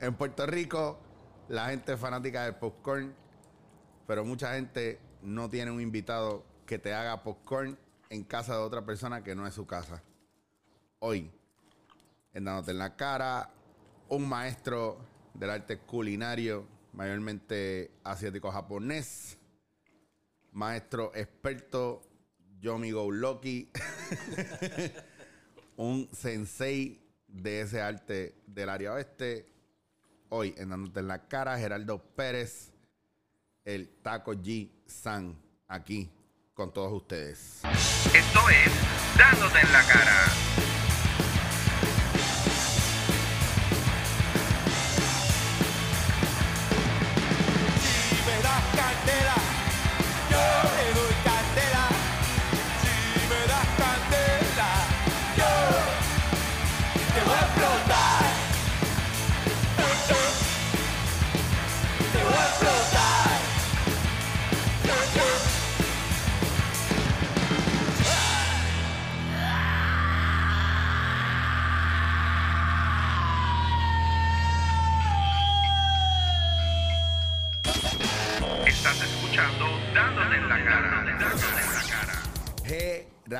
En Puerto Rico, la gente es fanática del popcorn, pero mucha gente no tiene un invitado que te haga popcorn en casa de otra persona que no es su casa. Hoy, en Dándote en la Cara, un maestro del arte culinario, mayormente asiático-japonés, maestro experto, Yomi Go Loki, un sensei de ese arte del área oeste. Hoy, en Dándote en la Cara, Geraldo Pérez, el Taco G San, aquí con todos ustedes. Esto es Dándote en la cara.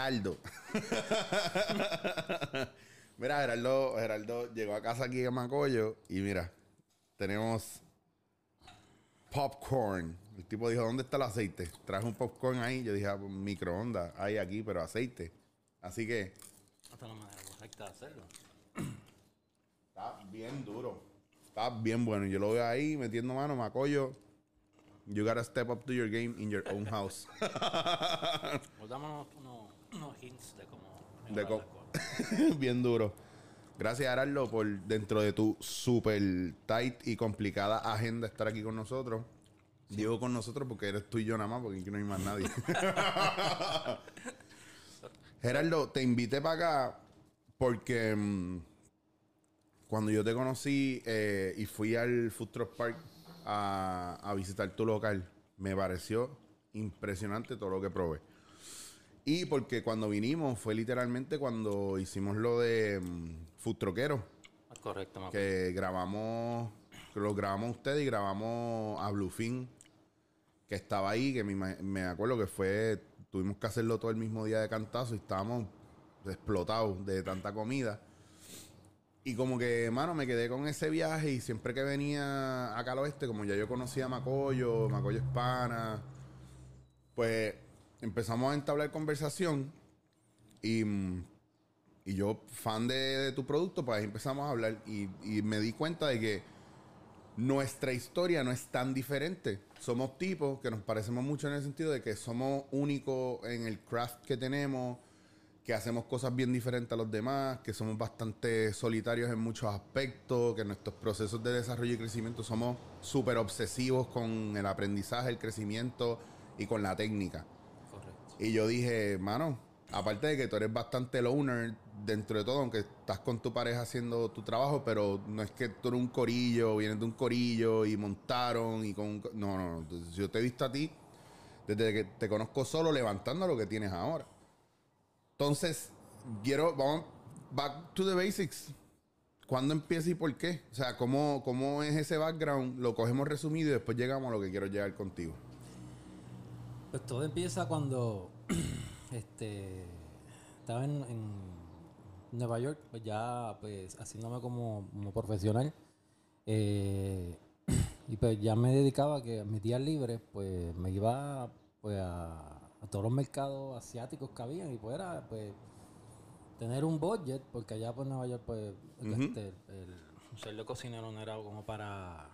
Geraldo. mira, Geraldo, Geraldo llegó a casa aquí en Macoyo y mira, tenemos popcorn. El tipo dijo, ¿dónde está el aceite? Traje un popcorn ahí. Yo dije, ah, pues, microondas, hay aquí, pero aceite. Así que Esta es la manera correcta de hacerlo. está bien duro. Está bien bueno. Yo lo veo ahí metiendo mano, Macoyo. You gotta step up to your game in your own house. Nos damos unos, hints de cómo De cosas. Bien duro. Gracias, Ararlo, por dentro de tu super tight y complicada agenda estar aquí con nosotros. Digo con nosotros porque eres tú y yo nada más, porque aquí no hay más nadie. Gerardo, te invité para acá porque mm, cuando yo te conocí eh, y fui al Food Truck Park a, a visitar tu local, me pareció impresionante todo lo que probé. Y porque cuando vinimos fue literalmente cuando hicimos lo de mm, Food Troquero, Es correcto, me que grabamos, que lo grabamos ustedes y grabamos a Bluefin, que estaba ahí, que me, me acuerdo que fue, tuvimos que hacerlo todo el mismo día de cantazo y estábamos explotados de tanta comida. Y como que, mano, me quedé con ese viaje y siempre que venía acá al oeste, como ya yo conocía a Macoyo, Macoyo Hispana, pues empezamos a entablar conversación y, y yo, fan de, tu producto, pues ahí empezamos a hablar y me di cuenta de que nuestra historia no es tan diferente. Somos tipos que nos parecemos mucho en el sentido de que somos únicos en el craft que tenemos, que hacemos cosas bien diferentes a los demás, que somos bastante solitarios en muchos aspectos, que nuestros procesos de desarrollo y crecimiento somos súper obsesivos con el aprendizaje, el crecimiento y con la técnica. Y yo dije, mano, aparte de que tú eres bastante loner dentro de todo, aunque estás con tu pareja haciendo tu trabajo, pero no es que tú eres un corillo, vienes de un corillo y montaron y con... No, no, no. Yo te he visto a ti desde que te conozco solo levantando lo que tienes ahora. Entonces, quiero, vamos, back to the basics. ¿Cuándo empieza y por qué? O sea, ¿cómo, ¿cómo es ese background? Lo cogemos resumido y después llegamos a lo que quiero llegar contigo. Pues todo empieza cuando este estaba en, en Nueva York, pues ya pues haciéndome como, como profesional. eh, y pues ya me dedicaba a que mis días libres, pues me iba pues a, a todos los mercados asiáticos que había y pues era pues tener un budget, porque allá pues Nueva York pues este, el ser de cocinero no era como para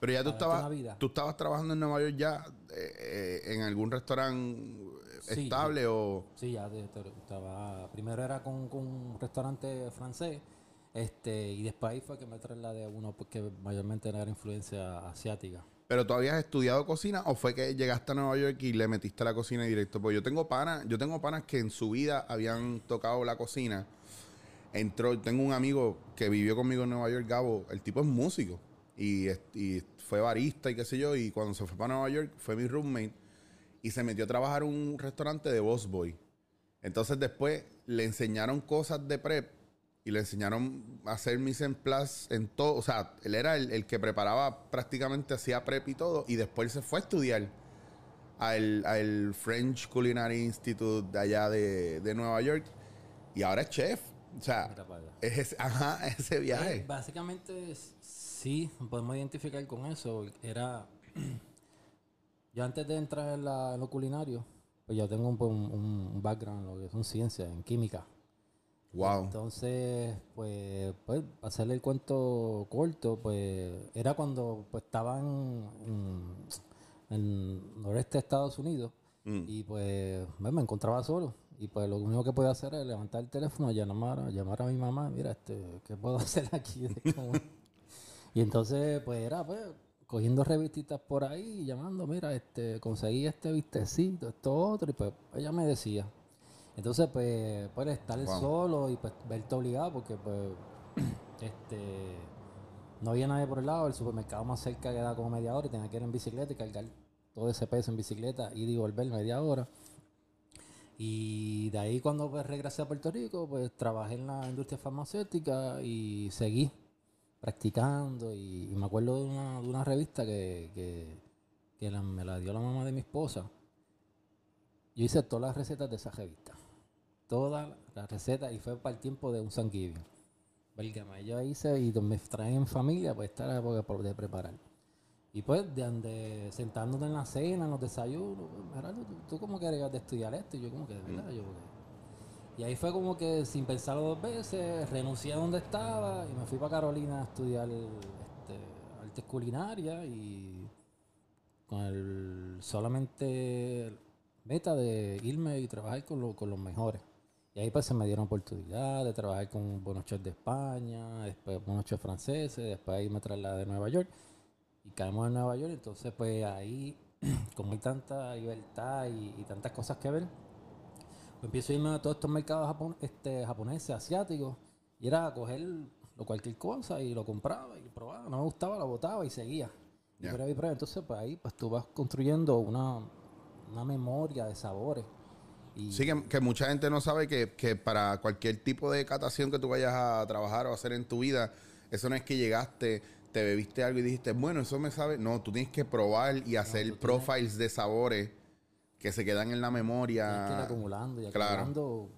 Pero ya tú estabas, tú estabas trabajando en Nueva York ya eh, eh, en algún restaurante Sí, estable o... Sí, ya estaba. Primero era con, con un restaurante francés. Este, y después ahí fue que me trasladé a uno porque mayormente era influencia asiática. Pero tú habías estudiado cocina o fue que llegaste a Nueva York y le metiste a la cocina directo? Porque yo tengo panas, yo tengo panas que en su vida habían tocado la cocina. Entró, tengo un amigo que vivió conmigo en Nueva York, Gabo, el tipo es músico y, es- y fue barista y qué sé yo, y cuando se fue para Nueva York fue mi roommate y se metió a trabajar en un restaurante de Boss Boy. Entonces después le enseñaron cosas de prep y le enseñaron a hacer mise en place en todo. O sea, él era el, el que preparaba prácticamente, hacía prep y todo. Y después se fue a estudiar al, al French Culinary Institute de allá de, de Nueva York. Y ahora es chef. O sea, es ese, ajá, ese Eh, viaje. básicamente s- sí, podemos identificar con eso. Era. yo antes de entrar en, la- en lo culinario, pues yo tengo un, un- un background en lo que son ciencias, en química. Wow. Entonces, pues, pues, para hacerle el cuento corto, pues, era cuando pues, estaba en, en, en noreste de Estados Unidos Mm. y pues me, me encontraba solo. Y pues lo único que podía hacer era levantar el teléfono, llamar, llamar a mi mamá, mira, este, ¿qué puedo hacer aquí? Y entonces, pues era, pues, cogiendo revistitas por ahí y llamando, mira, este, conseguí este vistecito, esto otro, y pues ella me decía. Entonces, pues, pues estar Wow. solo y pues verte obligado porque pues este no había nadie por el lado, el supermercado más cerca quedaba como media hora y tenía que ir en bicicleta y cargar todo ese peso en bicicleta, ir y volver media hora. Y de ahí cuando pues, regresé a Puerto Rico, pues trabajé en la industria farmacéutica y seguí practicando. Y, me acuerdo de una, de una revista que, que, me la dio la mamá de mi esposa. Yo hice todas las recetas de esa revista. Todas las recetas y fue para el tiempo de un Thanksgiving. Válgame, yo hice y me traen en familia, pues esta era la época de preparar. Y pues, de donde, sentándote en la cena, en los desayunos, pues, tú, tú como que llegas de estudiar esto, y yo como que, de verdad, yo como que- Y ahí fue como que, sin pensarlo dos veces, renuncié a donde estaba y me fui para Carolina a estudiar este, artes culinarias y con el solamente meta de irme y trabajar con, lo- con los mejores. Y ahí pues se me dieron oportunidad de trabajar con buenos chefs de España, después buenos chefs franceses, después ahí me trasladé de Nueva York y caemos en Nueva York, entonces pues ahí como hay tanta libertad y tantas cosas que ver, pues empiezo a irme a todos estos mercados japon- este, japoneses, asiáticos, y era coger lo cualquier cosa y lo compraba y lo probaba, no me gustaba, lo botaba y seguía. Y Ya. prueba y prueba. Entonces pues ahí pues tú vas construyendo una, una memoria de sabores. Y, Sí, que, que mucha gente no sabe que, que para cualquier tipo de catación que tú vayas a trabajar o hacer en tu vida, eso no es que llegaste, te bebiste algo y dijiste, bueno, eso me sabe. No, tú tienes que probar y hacer tienes- profiles de sabores que se quedan en la que ir memoria. acumulando y claro. acumulando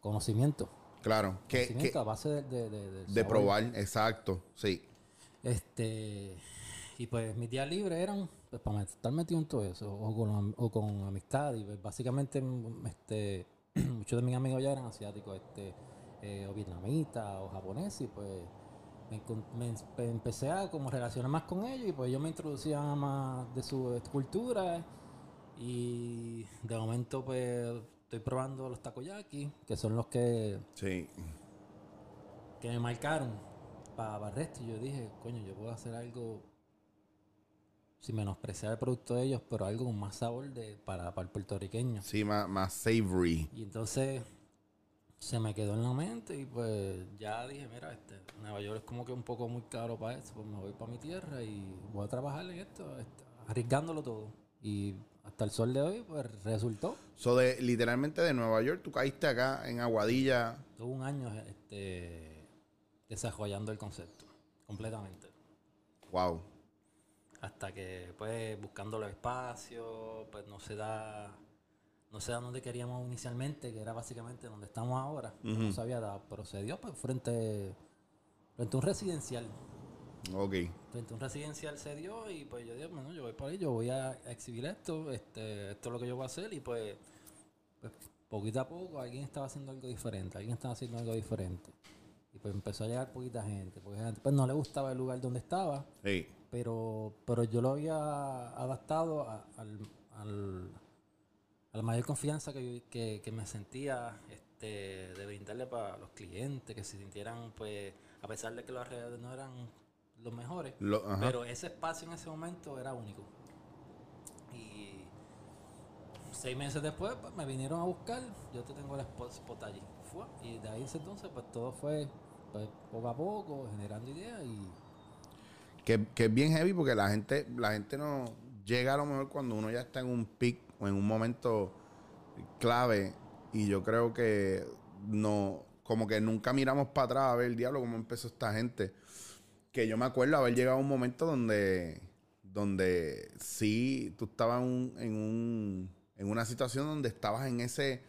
conocimiento. Claro, que, conocimiento que- a base de, de, probar, exacto, sí. Este, y pues mis días libres eran pues, para estar metido en todo eso, o con, o con amistad. Y pues, básicamente, mm, este, muchos de mis amigos ya eran asiáticos, este, eh, o vietnamitas, o japoneses, y pues me, me em- pe- empecé a como relacionar más con ellos, y pues ellos me introducían más de su cultura. Y de momento, pues estoy probando los takoyaki, que son los que Sí. que me marcaron para el resto. Y yo dije, coño, yo puedo hacer algo sin menospreciar el producto de ellos, pero algo con más sabor de, para, para el puertorriqueño. Sí, más, más savory. Y entonces se me quedó en la mente y pues ya dije, mira, este, Nueva York es como que un poco muy caro para eso, pues me voy para mi tierra y voy a trabajar en esto, este, arriesgándolo todo. Y hasta el sol de hoy, pues resultó. So de, literalmente de Nueva York, tú caíste acá en Aguadilla. Tuve un año este, desarrollando el concepto, completamente. Wow. hasta que pues buscando los espacios pues no se da no sé a dónde queríamos inicialmente que era básicamente donde estamos ahora no se había dado pero se dio pues frente frente a un residencial Ok. a un residencial se dio y pues yo dije bueno yo voy por ahí yo voy a exhibir esto este esto es lo que yo voy a hacer y pues, pues poquito a poco alguien estaba haciendo algo diferente alguien estaba haciendo algo diferente y pues empezó a llegar poquita gente porque gente pues no le gustaba el lugar donde estaba Sí. pero, pero yo lo había adaptado a, al, al- a la mayor confianza que, yo- que, que me sentía este, de brindarle para los clientes, que se sintieran, pues, a pesar de que los alrededores no eran los mejores, Lo- pero ese espacio en ese momento era único. Y seis meses después pues, me vinieron a buscar, yo te tengo el spot, spot allí. Fue, y de ahí entonces pues todo fue pues, poco a poco, generando ideas y Que, que es bien heavy porque la gente, la gente no llega a lo mejor cuando uno ya está en un pic o en un momento clave. Y yo creo que no, como que nunca miramos para atrás a ver el diablo, cómo empezó esta gente. Que yo me acuerdo haber llegado a un momento donde, donde sí, tú estabas en, un- en, un- en una situación donde estabas en ese,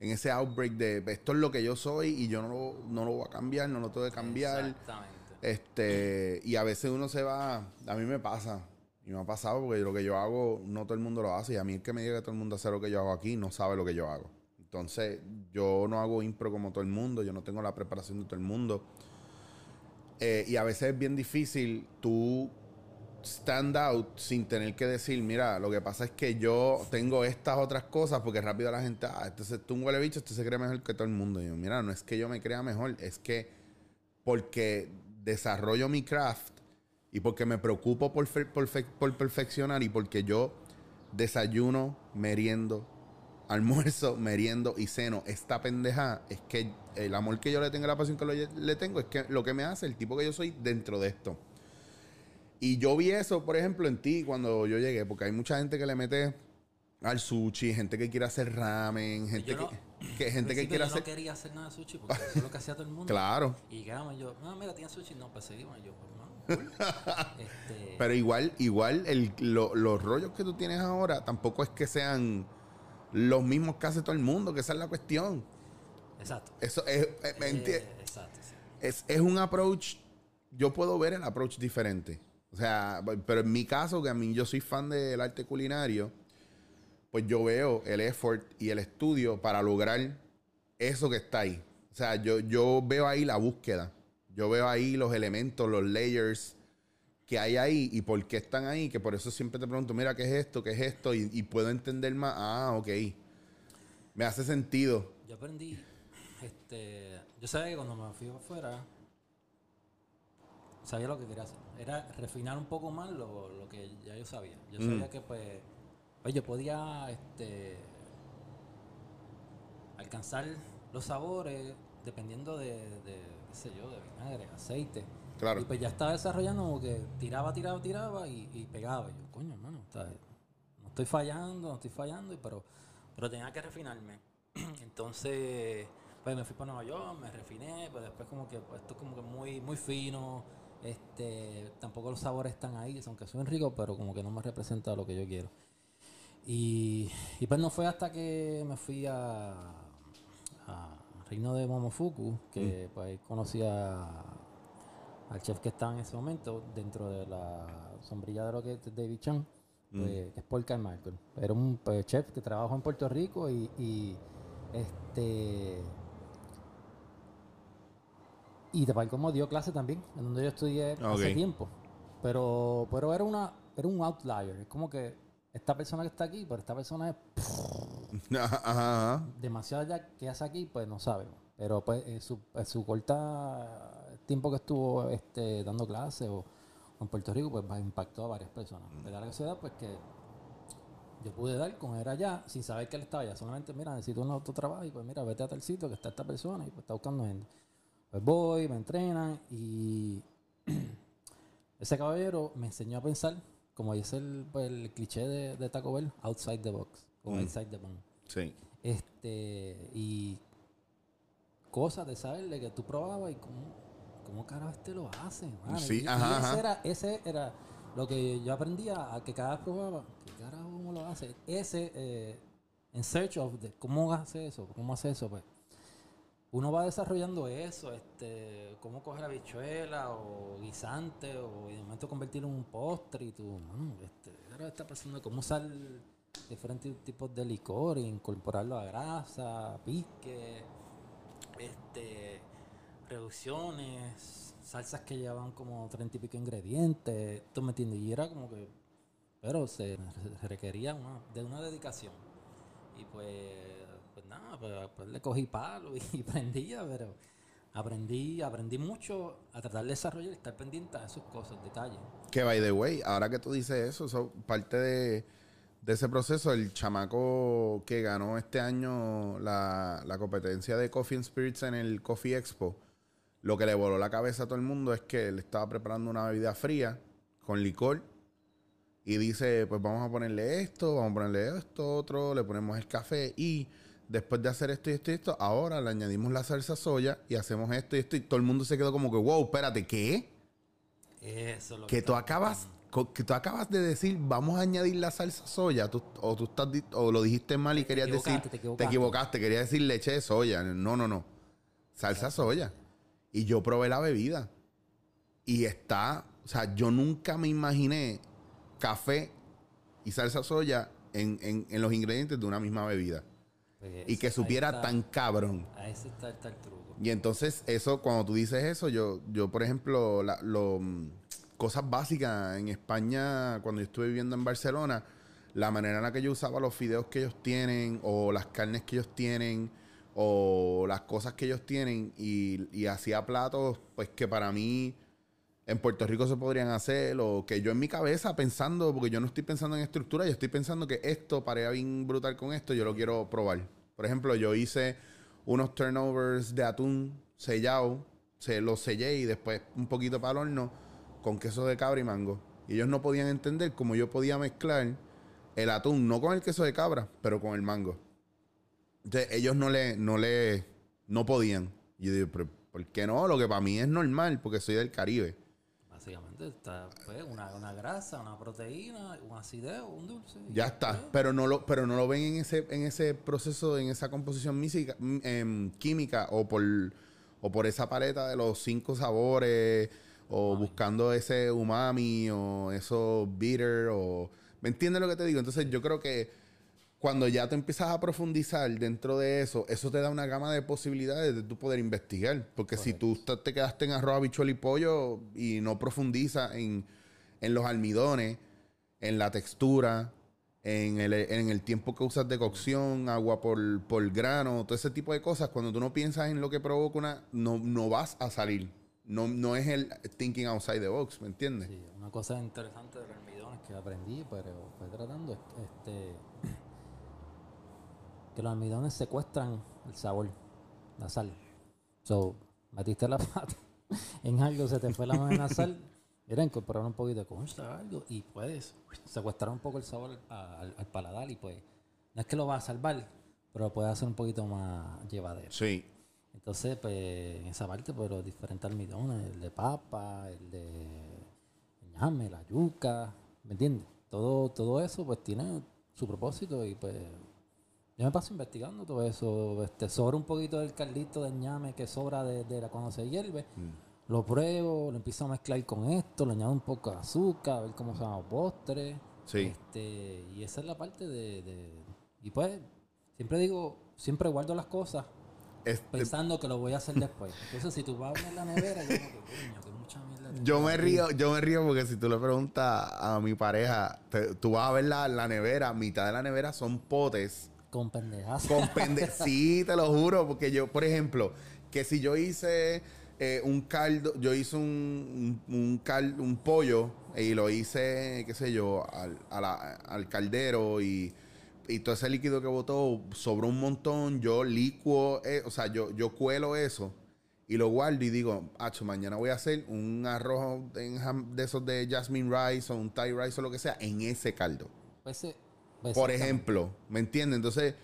en ese outbreak de esto es lo que yo soy y yo no lo, no lo voy a cambiar, no lo tengo que cambiar. Exactamente. Este, y a veces uno se va, a mí me pasa, y me ha pasado porque lo que yo hago, no todo el mundo lo hace, y a mí el que me diga que todo el mundo hace lo que yo hago aquí, no sabe lo que yo hago. Entonces, yo no hago impro como todo el mundo, yo no tengo la preparación de todo el mundo. Eh, y a veces es bien difícil tú stand out sin tener que decir, mira, lo que pasa es que yo tengo estas otras cosas, porque rápido la gente, ah, este es un huele bicho, este se cree mejor que todo el mundo. Y yo, mira, no es que yo me crea mejor, es que porque desarrollo mi craft y porque me preocupo por, por perfeccionar y porque yo desayuno, meriendo, almuerzo, meriendo y ceno esta pendeja, es que el amor que yo le tengo, la pasión que lo- le tengo, es que lo que me hace el tipo que yo soy dentro de esto. Y yo vi eso, por ejemplo, en ti cuando yo llegué, porque hay mucha gente que le mete al sushi, gente que quiere hacer ramen, gente Yo no- que, que- gente que quiere yo hacer... no quería hacer nada de sushi porque eso es lo que hacía todo el mundo. Claro. Y yo, no, mira, tiene sushi. No, pues seguimos. Yo, pues, no, este, Pero igual, igual el- lo- los rollos que tú tienes ahora tampoco es que sean los mismos que hace todo el mundo, que esa es la cuestión. exacto. Eso es, eh, ¿me enti- Eh, exacto, sí. es, es un approach, yo puedo ver el approach diferente. O sea, pero en mi caso, que a mí yo soy fan del arte culinario, pues yo veo el effort y el estudio para lograr eso que está ahí. O sea, yo, yo veo ahí la búsqueda. Yo veo ahí los elementos, los layers que hay ahí y por qué están ahí. Que por eso siempre te pregunto, mira, ¿qué es esto? ¿Qué es esto? Y, y puedo entender más. Ah, ok. Me hace sentido. Yo aprendí, este, yo sabía que cuando me fui afuera, sabía lo que quería hacer. Era refinar un poco más lo, lo que ya yo sabía. Yo sabía que pues, pues yo podía este, alcanzar los sabores dependiendo de, de, qué sé yo, de vinagre, aceite. Claro. Y pues ya estaba desarrollando como que tiraba, tiraba, tiraba y, y pegaba. Y yo, coño, hermano, no estoy fallando, no estoy fallando, y pero, pero tenía que refinarme. Entonces, pues me fui para Nueva York, me refiné, pues después como que pues, esto es como que muy, muy fino. Este, tampoco los sabores están ahí, aunque son ricos, pero como que no me representa lo que yo quiero. Y, y pues no fue hasta que me fui a, a Reino de Momofuku que pues ahí conocí a, al chef que estaba en ese momento dentro de la sombrilla de lo que es David Chan, pues, que es Paul Carmichael. Era un pues, chef que trabajó en Puerto Rico y, y, este y de Paul como dio clase también, en donde yo estudié hace tiempo. Pero, pero era una, era un outlier. Es como que esta persona que está aquí, pero esta persona es Ajá, ajá, ajá. demasiado ya que hace aquí, pues no sabemos. Pero pues en su, en su corta tiempo que estuvo este, dando clases o, o en Puerto Rico, pues impactó a varias personas. De la ciudad, pues que yo pude dar con él allá sin saber que él estaba allá. Solamente, mira, necesito un autotrabajo y pues mira, vete a tal sitio que está esta persona y pues está buscando gente. Pues voy, me entrenan y ese caballero me enseñó a pensar, como dice el, pues, el cliché de, de Taco Bell, outside the box, o inside the bone. Sí. Este, y cosas de saber de que tú probabas y cómo, cómo carajo este lo hace, mano. Sí, y, ese, ajá. Era, ese era lo que yo aprendía a que cada vez probaba, ¿qué carajo cómo lo hace? Ese, eh, en search of, cómo hace eso, cómo hace eso, pues. Uno va desarrollando eso, este, cómo coger la bichuela o guisante o de momento convertirlo en un postre y tú, mano, este, ahora está pasando cómo usar diferentes tipos de licor e incorporarlo a grasa, pique, este, reducciones, salsas que llevan como treinta y pico ingredientes, ¿tú me entiendes? Y era como que, pero se, requería una, de una dedicación. Y pues, pues nada, pues, pues le cogí palo y, prendía, pero aprendí, aprendí mucho a tratar de desarrollar y estar pendiente a esas cosas, detalles. Que by the way, ahora que tú dices eso, eso parte de, de ese proceso, el chamaco que ganó este año la, la competencia de Coffee and Spirits en el Coffee Expo, lo que le voló la cabeza a todo el mundo es que él estaba preparando una bebida fría con licor y dice, pues vamos a ponerle esto, vamos a ponerle esto, otro, le ponemos el café y después de hacer esto y esto y esto, ahora le añadimos la salsa soya y hacemos esto y esto. Y todo el mundo se quedó como que, wow, espérate, ¿qué? Eso es lo Que tú está acabas, que tú acabas de decir, vamos a añadir la salsa soya, tú- o tú estás, o lo dijiste mal y querías decir, te equivocaste. te equivocaste, querías decir leche de soya. No, no, no. Salsa soya. Y yo probé la bebida. Y está, o sea, yo nunca me imaginé café y salsa soya en, en- en los ingredientes de una misma bebida. Y que supiera está- tan cabrón. A ese está, está el truco. Y entonces, eso, cuando tú dices eso, yo, yo por ejemplo, la- lo, mm, cosas básicas en España, cuando yo estuve viviendo en Barcelona, la manera en la que yo usaba los fideos que ellos tienen, o las carnes que ellos tienen, o las cosas que ellos tienen, y, y hacía platos, pues que para mí en Puerto Rico se podrían hacer, o que yo en mi cabeza pensando, porque yo no estoy pensando en estructura, yo estoy pensando que esto, para bien brutal con esto, yo lo quiero probar. Por ejemplo, yo hice unos turnovers de atún sellado, se los sellé y después un poquito para el horno con queso de cabra y mango. Y ellos no podían entender cómo yo podía mezclar el atún, no con el queso de cabra, pero con el mango. Entonces, ellos no le, no le, no podían. Y yo digo, "Pero, ¿por qué no? Lo que para mí es normal, porque soy del Caribe. Básicamente está pues, una, una grasa, una proteína, un acideo, un dulce. Ya está. Pero no lo, pero no lo ven en ese, en ese proceso, en esa composición mísica- mm, em, química o por, o por esa paleta de los cinco sabores o buscando ese umami o eso bitter o... ¿Me entiendes lo que te digo? Entonces yo creo que cuando ya te empiezas a profundizar dentro de eso, eso te da una gama de posibilidades de tú poder investigar. Porque si tú te quedaste en arroz, habichuela y pollo y no profundizas en, en los almidones, en la textura, en el, en el tiempo que usas de cocción, agua por, por grano, todo ese tipo de cosas, cuando tú no piensas en lo que provoca una, no, no vas a salir. No, no es el thinking outside the box, ¿me entiendes? Sí, una cosa interesante de los almidones que aprendí, pero fue tratando, es- este, que los almidones secuestran el sabor, la sal. So, metiste la pata en algo, se te fue la mano en la sal, era incorporar un poquito de concha, algo, y puedes secuestrar un poco el sabor al, al paladar, y pues, no es que lo va a salvar, pero lo puede hacer un poquito más llevadero. Sí. Entonces, pues, en esa parte, pues, los diferentes almidones, el de papa, el de ñame, la yuca, ¿me entiendes? Todo, todo eso, pues, tiene su propósito y, pues, yo me paso investigando todo eso. Este, sobra un poquito del caldito de ñame que sobra de, de la cuando se hierve. Lo pruebo, lo empiezo a mezclar con esto, le añado un poco de azúcar, a ver cómo se llama postre. Sí. Este, y esa es la parte de, de- Y pues, siempre digo, siempre guardo las cosas Este, pensando que lo voy a hacer después. Entonces, si tú vas a ver la nevera, yo como que, coño, que mucha mierda. Yo me aquí". río, yo me río porque si tú le preguntas a mi pareja, te- tú vas a ver la, la nevera, mitad de la nevera son potes Con pendejas. con pende sí, te lo juro, porque yo, por ejemplo, que si yo hice eh, un caldo, yo hice un, un, un cal- un pollo y lo hice, qué sé yo, al, a la- al caldero y, y todo ese líquido que botó sobró un montón, yo licuo, eh, o sea, yo, yo cuelo eso y lo guardo y digo, acho, mañana voy a hacer un arroz jam- de esos de jasmine rice o un thai rice o lo que sea en ese caldo. Pues, eh, Por exactamente. ejemplo, ¿me entiendes? Entonces,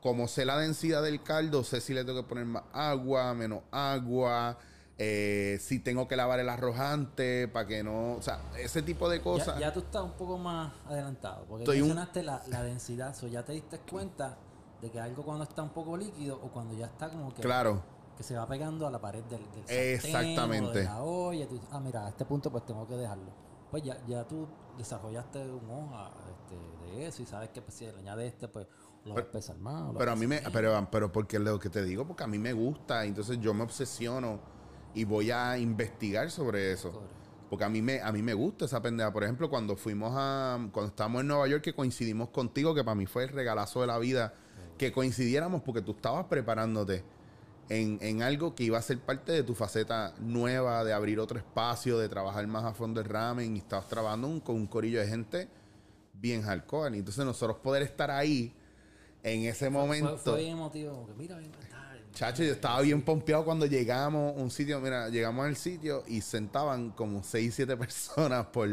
como sé la densidad del caldo, sé si le tengo que poner más agua, menos agua, eh, si tengo que lavar el arroz antes para que no. O sea, ese tipo de cosas. Ya, ya tú estás un poco más adelantado. Porque Estoy un- mencionaste la, la densidad. So ya te diste cuenta de que algo cuando está un poco líquido o cuando ya está como que. Claro. Que se va pegando a la pared del, del sartén Exactamente. o de la olla. Tú ah, mira, a este punto pues tengo que dejarlo. Pues ya, ya tú desarrollaste un hoja de eso y sabes que pues, si le añades este, pues lo vas a pesar más. Pero a mí me. Pero, pero porque lo que te digo, porque a mí me gusta, entonces yo me obsesiono y voy a investigar sobre eso. Correcto. Porque a mí me, a mí me gusta esa pendeja. Por ejemplo, cuando fuimos a. Cuando estábamos en Nueva York, que coincidimos contigo, que para mí fue el regalazo de la vida, que coincidiéramos porque tú estabas preparándote en, en algo que iba a ser parte de tu faceta nueva, de abrir otro espacio, de trabajar más a fondo el ramen, y estabas trabajando un- con un corillo de gente bien hardcore. Y entonces nosotros poder estar ahí en ese momento. Fue, fue emotivo, como que mira, está- Chacho, yo estaba bien pompeado cuando llegamos a un sitio. Mira, llegamos al sitio y sentaban como 6, 7 personas por,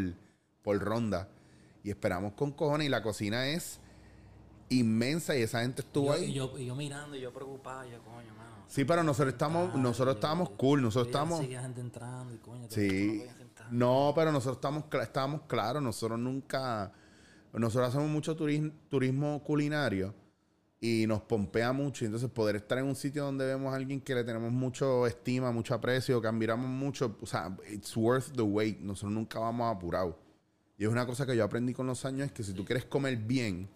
por ronda. Y esperamos con cojones. Y la cocina es inmensa y esa gente estuvo yo, ahí. Y yo, y yo mirando, y yo preocupado, yo, coño, mano. Sí, pero nosotros estamos, nosotros estábamos cool, nosotros estamos... Sigue gente entrando y coño, te- Sí. no pero nosotros estamos, estábamos claros, nosotros nunca, nosotros hacemos mucho turismo, turismo culinario y nos pompea mucho. y Entonces poder estar en un sitio donde vemos a alguien que le tenemos mucho estima, mucho aprecio, que admiramos mucho, o sea, it's worth the wait. Nosotros nunca vamos apurados. Y es una cosa que yo aprendí con los años, es que si tú quieres comer bien,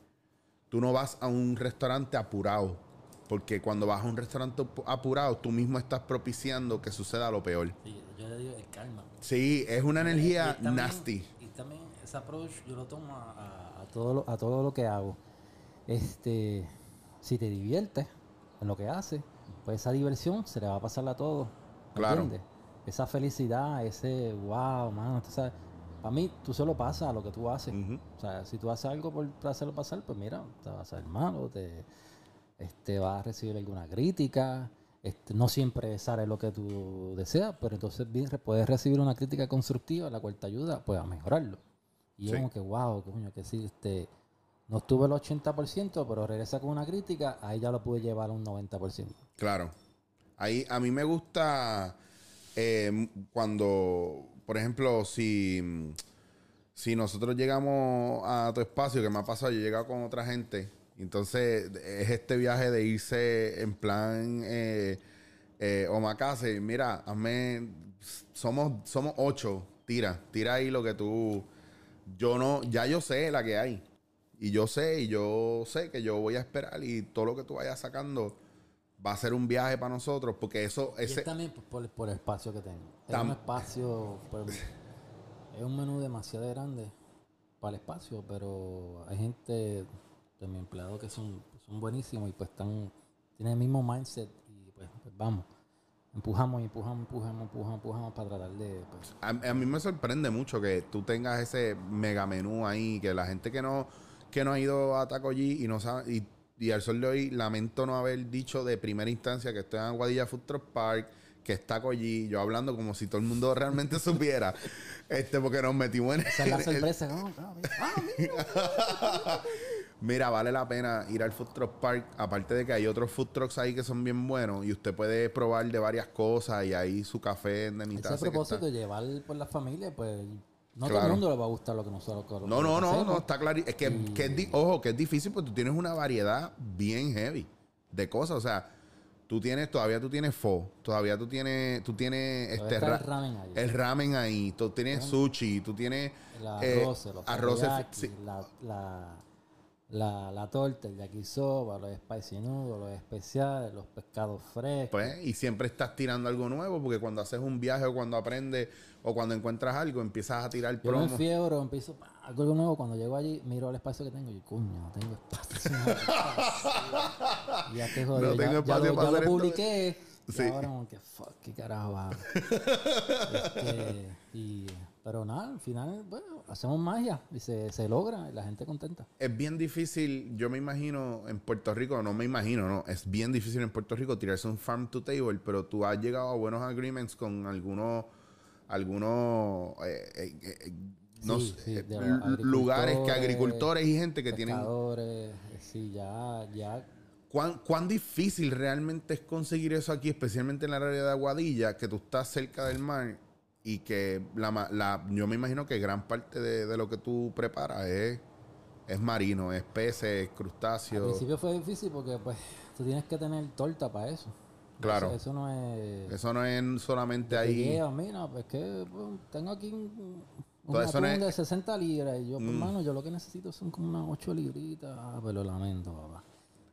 tú no vas a un restaurante apurado. Porque cuando vas a un restaurante ap- apurado, tú mismo estás propiciando que suceda lo peor. Sí, yo le digo el calma. Sí, es una energía Y también- nasty. Y también ese approach yo lo tomo a todo, lo, a todo lo que hago. Este, si te diviertes en lo que haces, pues esa diversión se le va a pasar a todos. ¿me Claro. entiendes? Esa felicidad, ese wow, mano, tú sabes. Para mí, tú solo pasas a lo que tú haces. O sea, si tú haces algo por hacerlo pasar, pues mira, te vas a hacer malo, te este, vas a recibir alguna crítica. Este, no siempre sale lo que tú deseas, pero entonces bien, puedes recibir una crítica constructiva, la cual te ayuda pues, a mejorarlo. Y Sí. es como que, wow, coño, que sí, este, no estuve el 80%, pero regresa con una crítica, ahí ya lo pude llevar a un 90%. Claro. Ahí a mí me gusta eh, cuando, por ejemplo, si, si nosotros llegamos a tu espacio, que me ha pasado, yo he llegado con otra gente, entonces es este viaje de irse en plan eh, eh, omakase, mira, hazme, somos, somos ocho, tira, tira ahí lo que tú, yo no, ya yo sé la que hay. Y yo sé, y yo sé que yo voy a esperar y todo lo que tú vayas sacando va a ser un viaje para nosotros, porque eso, Y ese, es también por, por el espacio que tengo. Es un espacio, pues, es un menú demasiado grande para el espacio, pero hay gente de mi empleado que son, son buenísimos y pues están, tienen el mismo mindset y pues, pues, vamos. Empujamos, y empujamos, empujamos, empujamos, empujamos para tratar de... Pues, a, a mí me sorprende mucho que tú tengas ese mega menú ahí, que la gente que no, que no ha ido a Taco G y no sabe, y, y al sol de hoy lamento no haber dicho de primera instancia que estoy en Aguadilla Food Truck Park, que es Taco G, yo hablando como si todo el mundo realmente supiera, este, porque nos metimos en esa es la sorpresa. ¿no? Mira, vale la pena ir al Food Truck Park. Aparte de que hay otros food trucks ahí que son bien buenos y usted puede probar de varias cosas y ahí su café de mitad. Ese propósito de llevar por la familia, pues no todo el mundo le va a gustar lo que nosotros lo No, que no, no, no, está claro. Es que, que es ojo, que es difícil porque tú tienes una variedad bien heavy de cosas. O sea, tú tienes, todavía tú tienes pho, todavía tú tienes, tú tienes Todavía este ra- el ramen ahí. el ramen ahí, tú tienes sushi, tú tienes El eh, arroz, los arroces, teriyaki, sí. la, la, la, la torta, el yakisoba, los spicy noodles, los especiales, los pescados frescos. Pues, y siempre estás tirando algo nuevo porque cuando haces un viaje o cuando aprendes o cuando encuentras algo empiezas a tirar yo me enfiebro, empiezo algo nuevo. Cuando llego allí, miro el espacio que tengo y coño, no tengo espacio. ya te jodido. No tengo ya, ya espacio lo, para ya lo hacer esto. publiqué. Sí. Ahora como que fuck, qué carajo? Este, y, pero nada, al final, bueno, hacemos magia y se, se logra y la gente contenta. Es bien difícil, yo me imagino en Puerto Rico, no me imagino, no, es bien difícil en Puerto Rico tirarse un farm to table, pero tú has llegado a buenos agreements con algunos, algunos, eh, eh, eh, no Sí, sé, sí, de l- agricultores, lugares que agricultores y gente que tienen sí, ya, ya ¿Cuán, cuán difícil realmente es conseguir eso aquí, especialmente en la área de Aguadilla, que tú estás cerca del mar y que la, ma- la- yo me imagino que gran parte de, de lo que tú preparas es, es marino, es peces, Al crustáceos. principio fue difícil porque pues tú tienes que tener torta para eso. Claro. Eso, eso no es... Eso no es solamente te ahí. mira, pues que pues, tengo aquí un, un atún es- de 60 libras y yo, pues Mm. mano, yo lo que necesito son como unas 8 libritas. Ah, pues lo lamento, papá.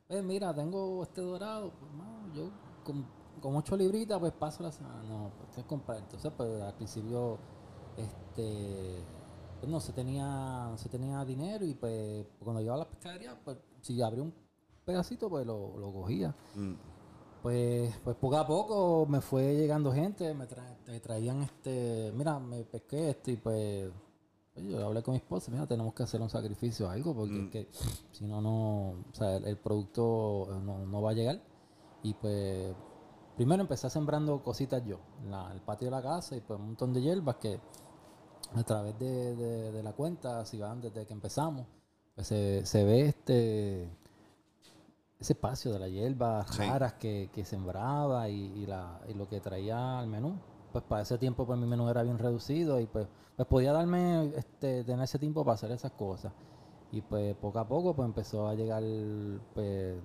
Pues mira, tengo este dorado, pues mano, yo con, con 8 libritas pues paso la semana. No, pues que comprar. Entonces, pues al principio, este... pues, no se tenía no se tenía dinero y pues cuando iba a la pescadería, pues si abría un pedacito, pues lo, lo cogía. Mm. Pues, pues poco a poco me fue llegando gente, me, tra- me traían este, mira, me pesqué esto y pues, pues, yo hablé con mi esposa, mira, tenemos que hacer un sacrificio, algo, porque es que si no, no, o sea, el, el producto eh, no, no va a llegar. Y pues, primero empecé sembrando cositas yo, en la- el patio de la casa y pues un montón de hierbas que a través de, de- de la cuenta, si van desde que empezamos, pues se, se ve este ese espacio de las hierbas Sí. raras que, que sembraba y, y la, y lo que traía al menú. Pues para ese tiempo pues mi menú era bien reducido y pues, pues podía darme, este, tener ese tiempo para hacer esas cosas. Y pues poco a poco pues empezó a llegar pues,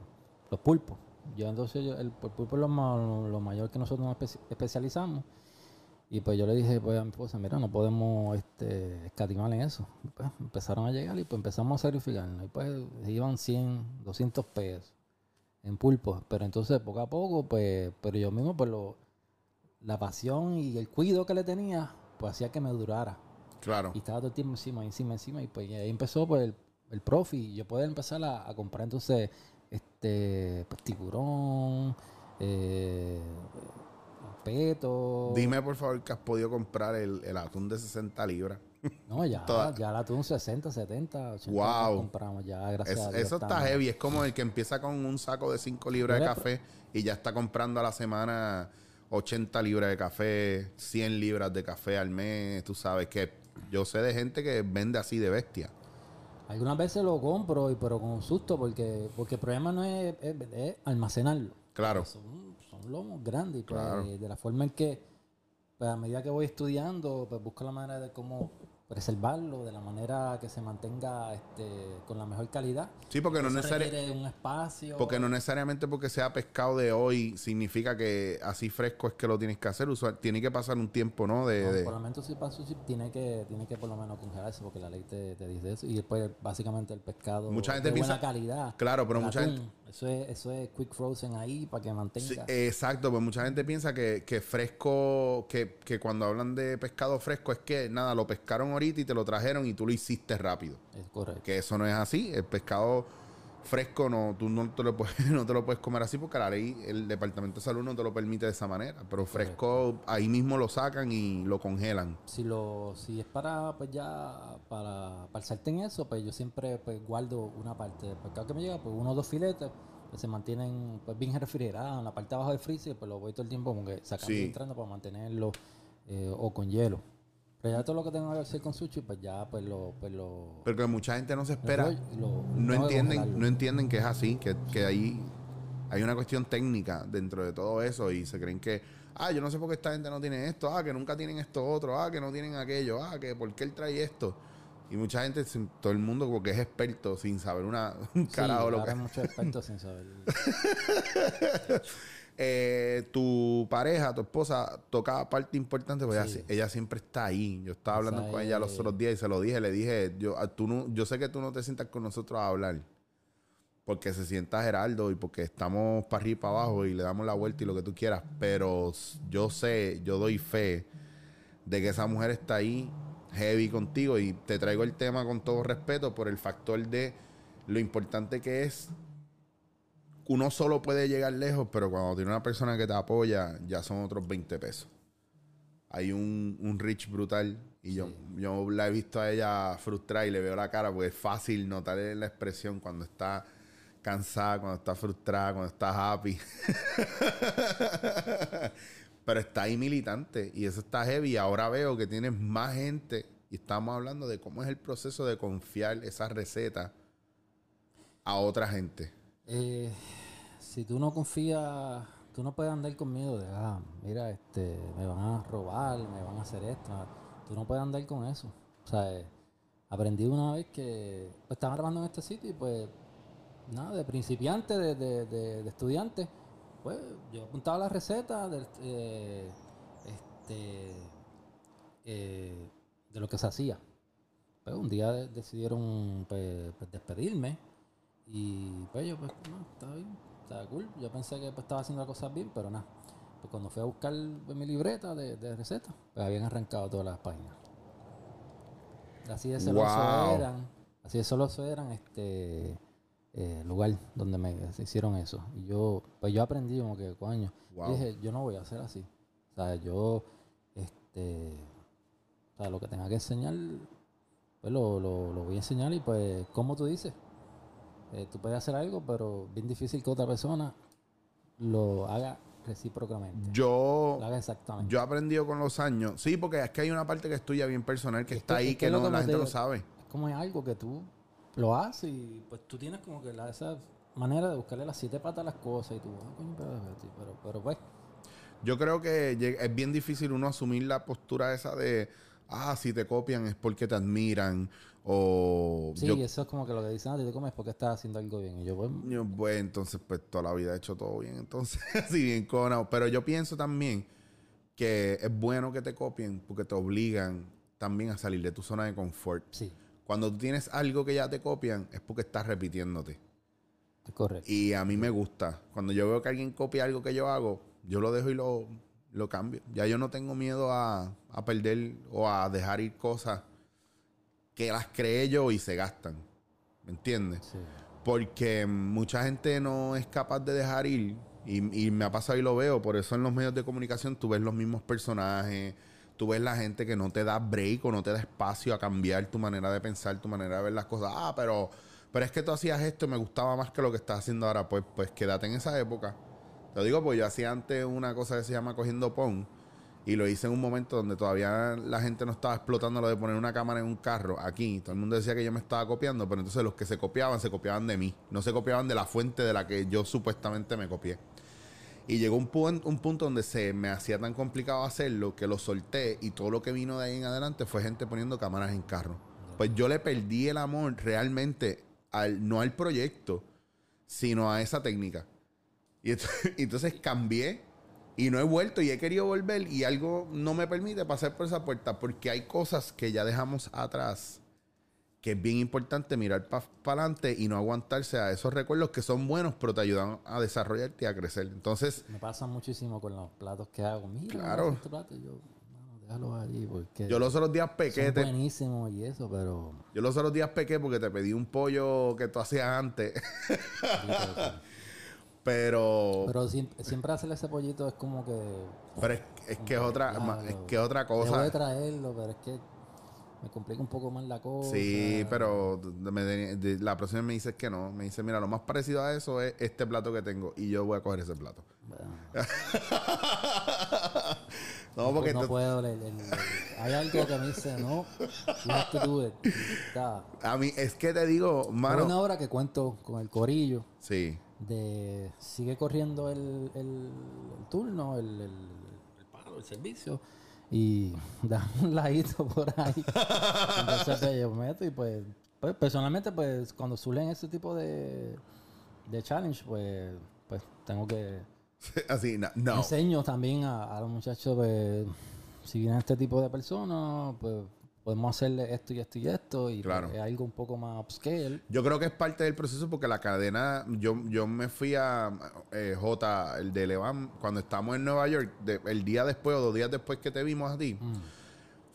los pulpos. Yo entonces, yo- el, el pulpo es lo, ma- lo mayor que nosotros nos espe- especializamos. Y pues yo le dije pues, a mi esposa, mira, no podemos este, escatimar en eso. Y, pues, empezaron a llegar y pues empezamos a sacrificarnos. Y pues iban 100, 200 pesos en pulpo. Pero entonces poco a poco, pues, pero yo mismo, pues lo, la pasión y el cuidado que le tenía, pues hacía que me durara. Claro. Y estaba todo el tiempo encima, encima, encima. Y pues ahí empezó pues, el, el profi. Y yo poder empezar a, a comprar entonces este pues, tiburón, eh, peto. Dime, por favor, que has podido comprar el, el atún de 60 libras. No, ya, ya tuve un 60, 70, 80 Wow. compramos ya, gracias Es- a Dios. eso está estamos- heavy. Es como el que empieza con un saco de 5 libras de café y ya está comprando a la semana 80 libras de café, 100 libras de café al mes. Tú sabes que yo sé de gente que vende así de bestia. Algunas veces lo compro, y, pero con susto, porque, porque el problema no es, es- es almacenarlo. Claro. Son, son lomos grandes. y pues, Claro. De la forma en que, pues, a medida que voy estudiando, pues busco la manera de cómo preservarlo, de la manera que se mantenga este, con la mejor calidad. Sí, porque no, Eso necesari- requiere un espacio. porque no necesariamente porque sea pescado de hoy significa que así fresco es que lo tienes que hacer. Usual, tiene que pasar un tiempo, ¿no? De, No, de- por lo menos si pasa sí, tiene que tiene que por lo menos congelarse porque la ley te, te dice eso y después básicamente el pescado Mucha gente de buena piensa- calidad Claro, pero mucha gente- eso es eso es quick frozen ahí para que mantenga Sí, exacto, pues mucha gente piensa que, que fresco, que, que cuando hablan de pescado fresco es que nada, lo pescaron ahorita y te lo trajeron y tú lo hiciste rápido. es correcto Que eso no es así. El pescado fresco no, tú no te lo puedes, no te lo puedes comer así porque la ley, el departamento de salud no te lo permite de esa manera. Pero fresco ahí mismo lo sacan y lo congelan. si lo si es para pues ya para para el sartén eso pues yo siempre pues guardo una parte del pescado que me llega pues uno o dos filetes que se mantienen pues bien refrigerados en la parte de abajo del freezer pues lo voy todo el tiempo como que sacando Sí. y entrando para mantenerlo eh, o con hielo pero ya todo lo que tengo que hacer con sushi pues ya pues lo pues lo Pero que mucha gente no se espera. lo- no entienden, no entienden que es así, que, que ahí hay una cuestión técnica dentro de todo eso y se creen que, ah, yo no sé por qué esta gente no tiene esto, ah, que nunca tienen esto otro, ah, que no tienen aquello, ah, que por qué él trae esto. Y mucha gente, todo el mundo como que es experto sin saber una, un Sí, carajo lo ahora que hay muchos expertos sin saber. Eh, tu pareja, tu esposa, toca parte importante, porque Sí. ella, ella siempre está ahí. Yo estaba hablando con ella los otros días y se lo dije, le dije, yo, a- tú no, yo sé que tú no te sientas con nosotros a hablar, porque se sienta Geraldo y porque estamos para arriba y para abajo y le damos la vuelta y lo que tú quieras, pero yo sé, yo doy fe de que esa mujer está ahí heavy contigo y te traigo el tema con todo respeto por el factor de lo importante que es uno solo puede llegar lejos, pero cuando tiene una persona que te apoya, ya son otros 20 pesos. Hay un, un reach brutal y yo, yo la he visto a ella frustrada y le veo la cara porque es fácil notar en la expresión cuando está cansada, cuando está frustrada, cuando está happy. pero está ahí militante y eso está heavy. Ahora veo que tienes más gente y estamos hablando de cómo es el proceso de confiar esa receta a otra gente. Eh, si tú no confías, tú no puedes andar con miedo de, ah, mira, este, me van a robar, me van a hacer esto. Tú no puedes andar con eso. O sea, eh, aprendí una vez que pues, estaba grabando en este sitio y pues, nada, de principiante, de, de, estudiante, pues yo apuntaba la receta eh, este, eh, de lo que se hacía. Pues un día de- decidieron pues, pues, despedirme y pues yo, pues, no, estaba bien, estaba cool. Yo pensé que pues, estaba haciendo las cosas bien, pero nada. Pues cuando fui a buscar pues, mi libreta de, de recetas, pues habían arrancado todas las páginas. Así de celoso Wow. eran, así de celoso eran este eh, lugar donde me se hicieron eso. Y yo, pues yo aprendí como que, coño, Wow. dije, yo no voy a hacer así. O sea, yo, este, o sea, lo que tenga que enseñar, pues lo, lo, lo voy a enseñar y pues, como tú dices, eh, tú puedes hacer algo, pero bien difícil que otra persona lo haga recíprocamente. Yo, Lo haga exactamente. yo he aprendido con los años. Sí, porque es que hay una parte que es tuya bien personal que Es está que- ahí es que que lo no, la gente te- no sabe. Es como es algo que tú lo haces y pues tú tienes como que la, esa manera de buscarle las siete patas a las cosas y tú, ah, coño, pero, pero, pero pues, Yo creo que es bien difícil uno asumir la postura esa de, ah, si te copian es porque te admiran o... sí, yo, eso es como que lo que dicen, ah, te comes porque estás haciendo algo bien. Y yo, pues, yo, pues entonces, pues toda la vida he hecho todo bien, entonces, así bien conao. Pero yo pienso también que es bueno que te copien porque te obligan también a salir de tu zona de confort. sí, Cuando tú tienes algo que ya te copian, es porque estás repitiéndote. es correcto. Y a mí me gusta. Cuando yo veo que alguien copia algo que yo hago, yo lo dejo y lo, lo cambio. Ya yo no tengo miedo a, a perder o a dejar ir cosas que las creé yo y se gastan. ¿Me entiendes? Sí. Porque mucha gente no es capaz de dejar ir. Y, y me ha pasado y lo veo. Por eso en los medios de comunicación tú ves los mismos personajes. Tú ves la gente que no te da break o no te da espacio a cambiar tu manera de pensar, tu manera de ver las cosas. Ah, pero, pero es que tú hacías esto y me gustaba más que lo que estás haciendo ahora. Pues, pues quédate en esa época. Te lo digo porque yo hacía antes una cosa que se llama cogiendo pon. Y lo hice en un momento donde todavía la gente no estaba explotando lo de poner una cámara en un carro. Aquí todo el mundo decía que yo me estaba copiando, pero entonces los que se copiaban se copiaban de mí. No se copiaban de la fuente de la que yo supuestamente me copié. Y llegó un, pu- un punto donde se me hacía tan complicado hacerlo que lo solté y todo lo que vino de ahí en adelante fue gente poniendo cámaras en carro. Pues yo le perdí el amor realmente al, no al proyecto, sino a esa técnica. Y ent- y entonces cambié y no he vuelto y he querido volver y algo no me permite pasar por esa puerta porque hay cosas que ya dejamos atrás que es bien importante mirar para adelante y no aguantarse a esos recuerdos que son buenos pero te ayudan a desarrollarte y a crecer. Entonces, Me pasa muchísimo con los platos que hago. Mira, Claro. este plato, yo, mano, déjalo ahí porque yo los otros días pequé, te- buenísimos y eso, pero... yo los otros días pequé porque te pedí un pollo que tú hacías antes, pero Pero siempre, hacerle ese pollito es como que... pero es, es que es otra Claro. es que otra Debo cosa. traerlo, pero es que me complica un poco más la cosa. Sí, pero me tenía- de- la próxima me dices que no. Me dice, mira, lo más parecido a eso es este plato que tengo. Y yo voy a coger ese plato. Bueno, no, porque no puedo. el- el- el- hay algo que me dice, no, you have to do it. Está. a mí es que te digo, Hay mano. una hora que cuento con el corillo Sí. De sigue corriendo el, el- el turno, el, el- el palo, el servicio y da un ladito por ahí. Entonces pues, yo me meto y pues, pues personalmente pues cuando surgen ese tipo de, de challenge pues, pues tengo que Así, no. no. enseño también a, a los muchachos pues si vienen este tipo de personas pues podemos hacerle esto y esto y esto y Claro. pues, es algo un poco más upscale. Yo creo que es parte del proceso porque la cadena, yo, yo me fui a eh, J, el de Levan, cuando estábamos en Nueva York, de- el día después o dos días después que te vimos a ti, Mm.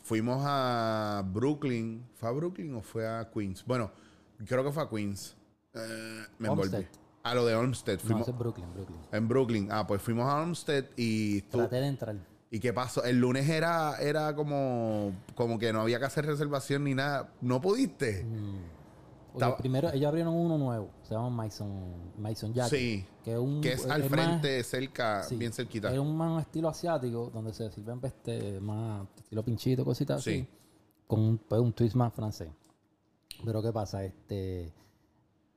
fuimos a Brooklyn. ¿Fue a Brooklyn o fue a Queens? Bueno, creo que fue a Queens. Eh, me envolví. A lo de Olmsted. No, Fuimos ese es Brooklyn, Brooklyn. en Brooklyn. Ah, pues fuimos a Olmsted y tú- Traté de entrar. ¿Y qué pasó? El lunes era, era como, como que no había que hacer reservación ni nada. ¿No pudiste? Estaba- primero ellos abrieron uno nuevo, se llama Mason, Mason Jacket. Sí. Que es, un, Que es al más- frente, cerca, sí, bien cerquita. Es un más estilo asiático, donde se sirven este, más estilo pinchito, cositas así. Sí. Con un, pues, un twist más francés. Pero ¿qué pasa? Este,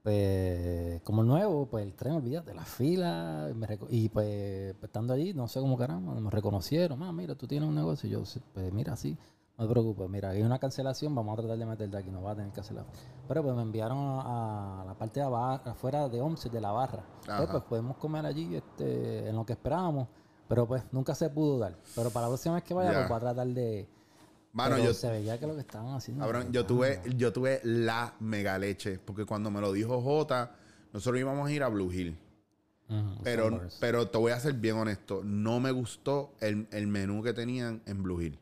pues, como el nuevo, pues el tren, olvídate, la fila. me y pues, pues, estando allí, no sé cómo caramba, me reconocieron. Ah, mira, tú tienes un negocio. Y yo, "Sí, pues mira, sí, no te preocupes. Mira, hay una cancelación, vamos a tratar de meterte aquí, no va a tener que cancelar. Pero pues me enviaron a, a la parte de aba- afuera de 11 de la barra. Ajá. Pues, pues podemos comer allí este, en lo que esperábamos. Pero pues nunca se pudo dar. Pero para la próxima vez que vaya, Ya. pues voy a tratar de. Mano, pero yo, se veía que lo que estaban haciendo. cabrón, yo tuve, yo tuve la mega leche. Porque cuando me lo dijo J, nosotros íbamos a ir a Blue Hill. Pero, Sunburst. pero te voy a ser bien honesto. No me gustó el, el menú que tenían en Blue Hill.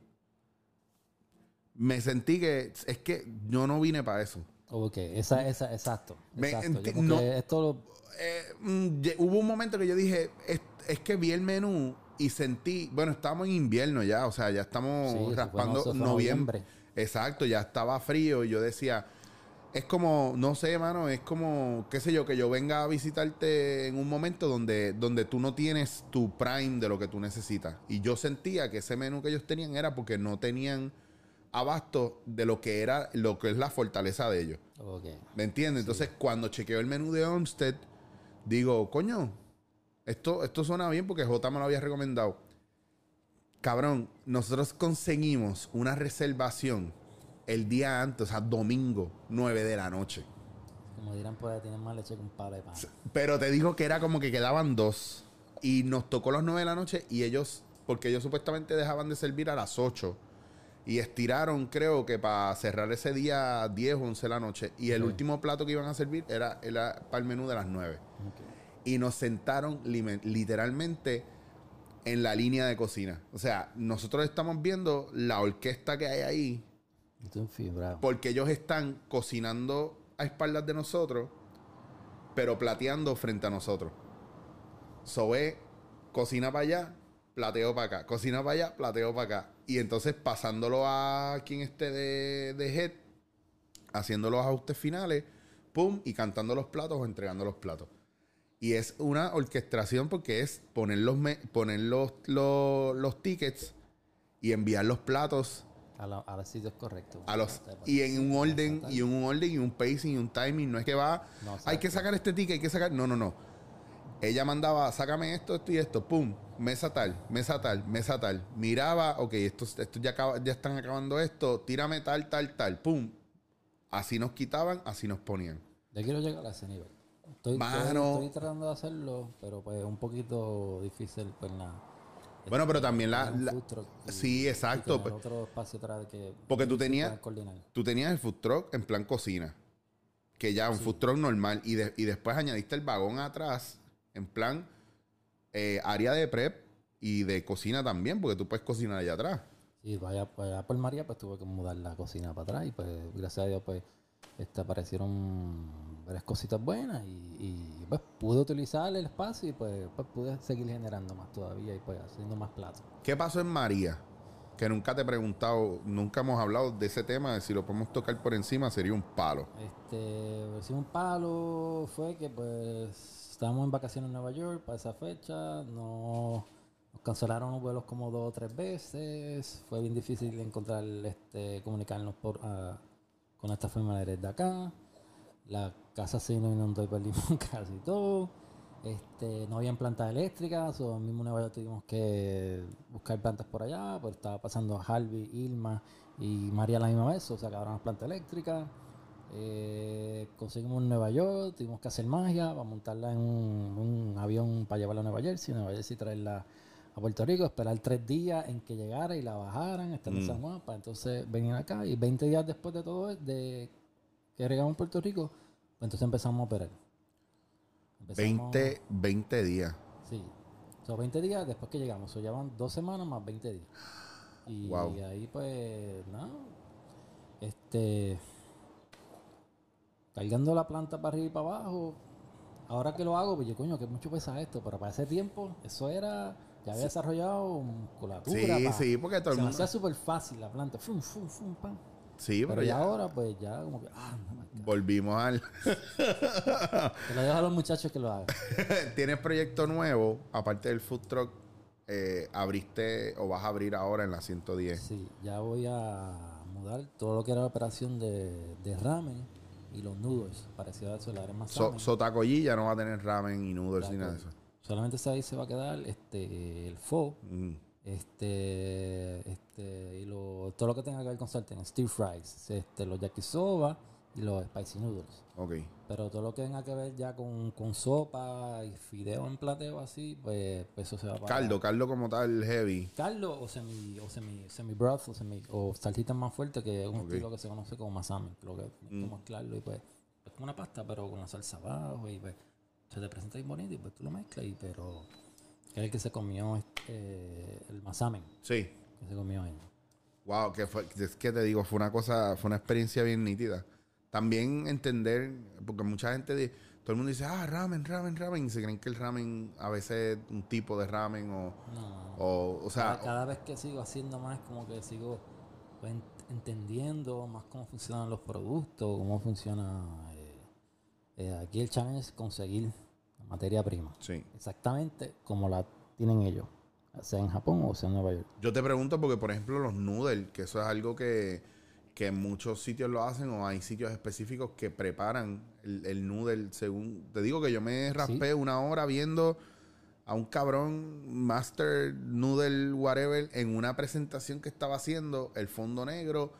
Me sentí que es que yo no vine para eso. Ok, esa, esa, exacto. Me- exacto. Yo no- esto lo- Eh, mm, hubo un momento que yo dije, es, es que vi el menú y sentí, bueno, estamos en invierno ya, o sea, ya estamos Sí, eso fue raspando no- noviembre. noviembre. Exacto, ya estaba frío y yo decía, es como, no sé, mano, es como, qué sé yo, que yo venga a visitarte en un momento donde, donde tú no tienes tu prime de lo que tú necesitas. Y yo sentía que ese menú que ellos tenían era porque no tenían abasto de lo que era, lo que es la fortaleza de ellos. ¿Me entiendes? Entonces, cuando chequeo el menú de Olmsted, digo, coño, esto, esto suena bien porque J me lo había recomendado. Cabrón, nosotros conseguimos una reservación el día antes, o sea, domingo, 9 de la noche. Como dirán, pues tienen más leche que un palo de pan. Pero te digo que era como que quedaban dos. Y nos tocó las 9 de la noche y ellos, porque ellos supuestamente dejaban de servir a las 8. Y estiraron, creo que para cerrar ese día 10 o 11 de la noche. Y el último plato que iban a servir era, era para el menú de las 9. Y nos sentaron literalmente en la línea de cocina. O sea, nosotros estamos viendo la orquesta que hay ahí porque ellos están cocinando a espaldas de nosotros, pero plateando frente a nosotros. Sobe, cocina para allá, plateo para acá. Cocina para allá, plateo para acá. Y entonces pasándolo a quien esté de, de head, haciendo los ajustes finales, pum, y cantando los platos o entregando los platos. Y es una orquestación porque es poner los, me- poner los, los, los tickets y enviar los platos A, la- a los sitios correctos. a los y en un orden y un orden y un pacing y un timing. No es que va No, hay que sacar este ticket hay que sacar no no no. Ella mandaba sácame esto esto y esto pum mesa tal mesa tal mesa tal. Miraba ok estos estos ya acaba- ya están acabando esto tírame tal tal tal pum. Así nos quitaban así nos ponían. Yo quiero llegar a ese nivel. Estoy, Mano. estoy, estoy tratando de hacerlo, pero pues un poquito difícil, pues nada. Bueno, pero también la- y- sí, exacto, pues. otro espacio atrás que... Porque tú tenías- tú tenías el food truck en plan cocina que ya un food truck normal y, de- y después añadiste el vagón atrás en plan eh, área de prep y de cocina también porque tú puedes cocinar allá atrás Y vaya, vaya por María, pues tuve que mudar la cocina para atrás y pues gracias a Dios pues este, aparecieron varias cositas buenas y, y, pues pude utilizar el espacio y pues, pues pude seguir generando más todavía y pues haciendo más platos. ¿qué pasó en María? que nunca te he preguntado nunca hemos hablado de ese tema de si lo podemos tocar por encima sería un palo Este, pues, un palo fue que pues estábamos en vacaciones en Nueva York para esa fecha, no nos cancelaron los vuelos como dos o tres veces, fue bien difícil encontrar, este, comunicarnos por ah, con esta firma desde acá, la casa se inundó y perdimos casi todo, este, no habían plantas eléctricas, o mismo Nueva York tuvimos que buscar plantas por allá, pues estaba pasando Harvey, Irma y María a la misma vez, o sea, acabaron las plantas eléctricas. Eh, conseguimos en Nueva York, tuvimos que hacer magia para montarla en un, un avión para llevarla a Nueva Jersey, Nueva Jersey traerla a Puerto Rico, esperar tres días en que llegara y la bajaran, estar en San Juan, para entonces venir acá y 20 días después de todo, de que llegamos Puerto Rico, entonces empezamos a operar. Empezamos- 20, 20 días Sí. Son 20 días después que llegamos. O llevan dos semanas más 20 días. Y Wow. ahí pues, nada. Este. Cargando la planta para arriba y para abajo. Ahora que lo hago, pues yo, coño, que mucho pesa esto. Pero para ese tiempo, eso era. Ya había desarrollado musculatura. sí pa- sí porque todo el Se mundo hacía súper fácil la planta. Fum, fum, fum, pam. Sí Pero, pero ya ahora, pues ya como que. Ah, no, volvimos al Te lo dejo a los muchachos que lo hagan. ¿Tienes proyecto nuevo? Aparte del food truck, eh, abriste o vas a abrir ahora en la 110. Sí, ya voy a mudar todo lo que era la operación de, de ramen y los noodles, parecido a eso, la más So. Sotacollí ya no va a tener ramen y noodles ni nada de eso. Solamente ahí se va a quedar este el pho, Mm. Este, este, y lo, todo lo que tenga que ver con sartén, stir fries, este, los yakisoba y los spicy noodles. Ok. Pero todo lo que tenga que ver ya con, con sopa y fideo en plateo así, pues, pues eso se va para Caldo, caldo como tal, heavy. caldo o semi o semi semi broth o semi o salsita más fuerte que es un Ok. estilo que se conoce como masami creo que como mezclarlo y pues es como una pasta pero con la salsa abajo y pues se te presenta bien bonito y pues tú lo mezclas y pero que es el que se comió este, el masamen Sí. que se comió ahí Wow, que fue, es que te digo, fue una cosa, fue una experiencia bien nítida. También entender, porque mucha gente, todo el mundo dice, ah, ramen, ramen, ramen, y se creen que el ramen a veces es un tipo de ramen o, no o, o sea, cada, cada vez que sigo haciendo más como que sigo pues, ent- entendiendo más cómo funcionan los productos cómo funciona eh, eh, aquí el challenge es conseguir materia prima sí. exactamente como la tienen ellos, sea en Japón o sea en Nueva York. Yo te pregunto porque, por ejemplo, los noodles, que eso es algo que, que en muchos sitios lo hacen o hay sitios específicos que preparan el, el noodle según... Te digo que yo me raspé una hora viendo a un cabrón master noodle whatever en una presentación que estaba haciendo, el fondo negro,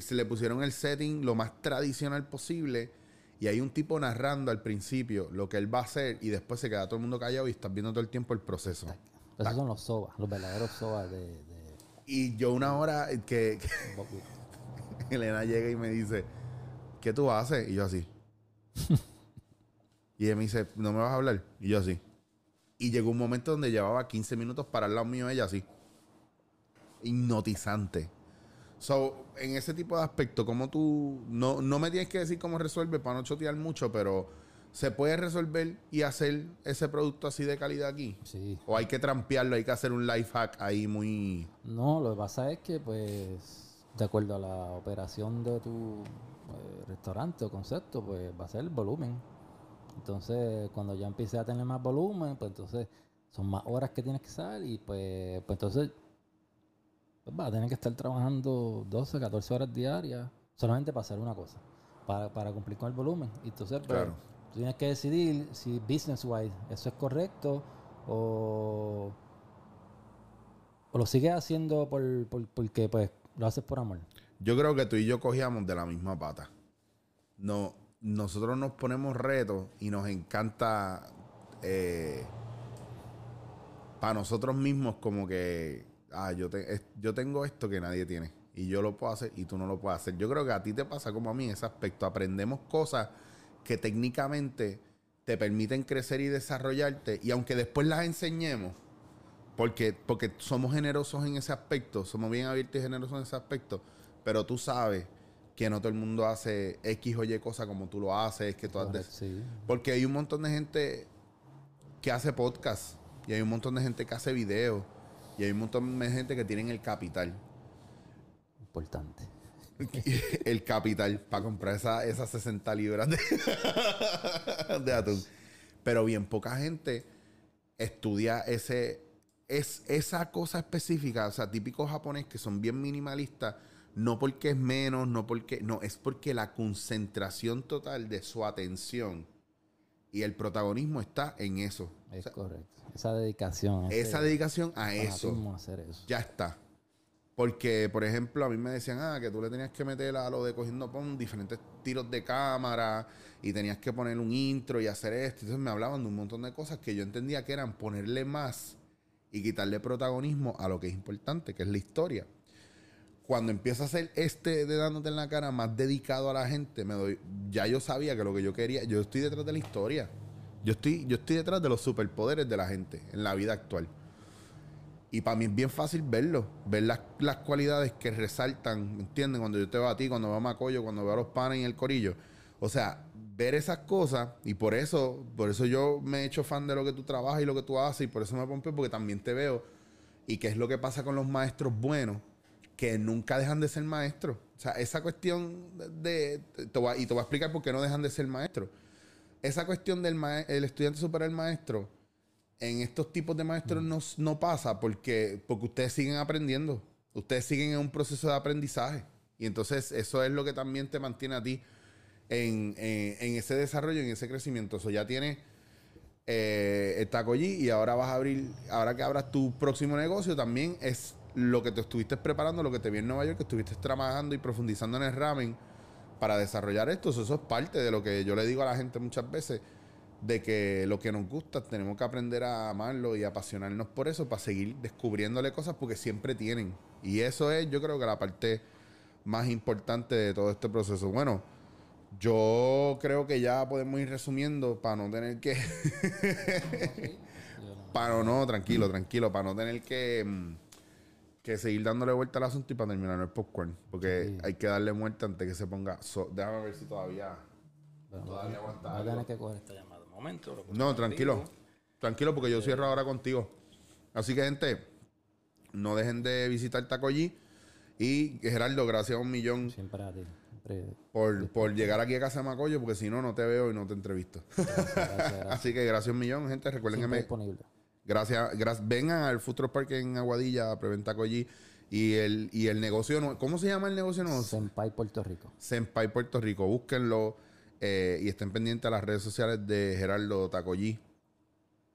se le pusieron el setting lo más tradicional posible y hay un tipo narrando al principio lo que él va a hacer y después se queda todo el mundo callado y estás viendo todo el tiempo el proceso. Esos son los sobas, los verdaderos sobas de, de Y yo una hora que. Elena llega y me dice, ¿qué tú haces? Y yo así. y ella me dice, ¿no me vas a hablar? Y yo así. Y llegó un momento donde llevaba 15 minutos para al lado mío ella así. Hipnotizante. So, en ese tipo de aspecto, como tú, no, no me tienes que decir cómo resuelve para no chotear mucho, pero ¿se puede resolver y hacer ese producto así de calidad aquí? Sí. O hay que trampearlo, hay que hacer un life hack ahí muy... No, lo que pasa es que, pues, de acuerdo a la operación de tu eh, restaurante o concepto, pues va a ser el volumen. Entonces, cuando ya empiece a tener más volumen, pues entonces son más horas que tienes que salir y pues, pues entonces pues, vas a tener que estar trabajando 12, 14 horas diarias solamente para hacer una cosa, para, para cumplir con el volumen. Y entonces, pues, Claro. tú tienes que decidir si business-wise eso es correcto o, o lo sigues haciendo por, por- porque pues lo haces por amor. Yo creo que tú y yo cogíamos de la misma pata. No, nosotros nos ponemos retos y nos encanta eh, para nosotros mismos como que ah, yo, te- es- yo tengo esto que nadie tiene y yo lo puedo hacer y tú no lo puedes hacer. Yo creo que a ti te pasa como a mí en ese aspecto. Aprendemos cosas que técnicamente te permiten crecer y desarrollarte y aunque después las enseñemos, porque, porque somos generosos en ese aspecto, somos bien abiertos y generosos en ese aspecto, pero tú sabes que no todo el mundo hace X o Y cosas como tú lo haces, que tú sí. Porque hay un montón de gente que hace podcast, y hay un montón de gente que hace videos, y hay un montón de gente que tienen el capital. Importante. el capital para comprar esa- esas 60 libras de, de atún. Pero bien poca gente estudia ese, es, esa cosa específica, o sea, típico japonés que son bien minimalistas, no porque es menos, no porque, no, es porque la concentración total de su atención y el protagonismo está en eso. Es correcto. Esa dedicación. ese Esa dedicación a eso hacer eso. ya está. Porque, por ejemplo, a mí me decían, ah, que tú le tenías que meter a lo de cogiendo pon diferentes tiros de cámara y tenías que poner un intro y hacer esto. Entonces me hablaban de un montón de cosas que yo entendía que eran ponerle más y quitarle protagonismo a lo que es importante, que es la historia. Cuando empiezo a hacer este de dándote en la cara más dedicado a la gente, me doy, ya yo sabía que lo que yo quería, yo estoy detrás de la historia. Yo estoy, yo estoy detrás de los superpoderes de la gente en la vida actual. Y para mí es bien fácil verlo, ver las, las cualidades que resaltan, ¿me entiendes? Cuando yo te veo a ti, cuando veo a Macoyo, cuando veo a los panes y el corillo. O sea, ver esas cosas y por eso, por eso yo me he hecho fan de lo que tú trabajas y lo que tú haces y por eso me pompeo porque también te veo. Y qué es lo que pasa con los maestros buenos, que nunca dejan de ser maestros. O sea, esa cuestión de... a- y te voy a explicar por qué no dejan de ser maestros. Esa cuestión del el estudiante supera al maestro en estos tipos de maestros no, no pasa porque, porque ustedes siguen aprendiendo. Ustedes siguen en un proceso de aprendizaje. Y entonces eso es lo que también te mantiene a ti en, en- en ese desarrollo, en ese crecimiento. Eso ya tienes eh, el taco allí y ahora vas a abrir, ahora que abras tu próximo negocio, también es lo que te estuviste preparando, lo que te vi en Nueva York, que estuviste trabajando y profundizando en el ramen para desarrollar esto. Eso, eso es parte de lo que yo le digo a la gente muchas veces, de que lo que nos gusta tenemos que aprender a amarlo y apasionarnos por eso para seguir descubriéndole cosas porque siempre tienen. Y eso es, yo creo que la parte más importante de todo este proceso. Bueno, yo creo que ya podemos ir resumiendo para no tener que... para no, tranquilo, tranquilo, para no tener que, mm, que seguir dándole vuelta al asunto y para terminar el popcorn. Porque Sí. hay que darle muerte antes que se ponga... so- déjame ver si todavía... Bueno, Todavía aguanta Voy a algo. tener que coger esta llamada. Un momento. No, tranquilo. Tranquilo, porque yo cierro ahora contigo. Así que, gente, no dejen de visitar Tacollí. Y Gerardo, gracias a un millón Siempre a ti. Siempre. por, por llegar aquí a Casa de Macoyo, porque si no, no te veo y no te entrevisto. Gracias, gracias. Así que gracias un millón, gente. Recuerden que me, disponible. Gracias, gracias. Vengan al Futuro Park en Aguadilla a Preventa Collí Y el, y el negocio nuevo, ¿cómo se llama el negocio nuevo? Senpai Puerto Rico. Senpai Puerto Rico. Búsquenlo eh, y estén pendientes a las redes sociales de Gerardo Tacollí.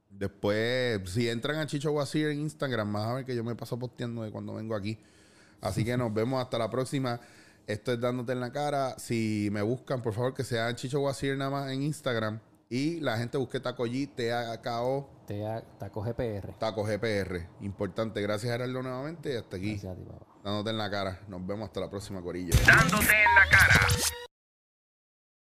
Después, si entran a Chicho Guasir en Instagram, vas a ver que yo me paso posteando de cuando vengo aquí. Así que nos vemos hasta la próxima. Esto es dándote en la cara. Si me buscan, por favor, que sea Chicho Guasir nada más en Instagram. Y la gente busque Tacollí, T-A-K-O, Taco GPR. Taco GPR. Importante. Gracias, Gerardo, nuevamente. Y hasta aquí, Gracias a ti, papá. dándote en la cara. Nos vemos hasta la próxima, Corillo. Dándote en la cara.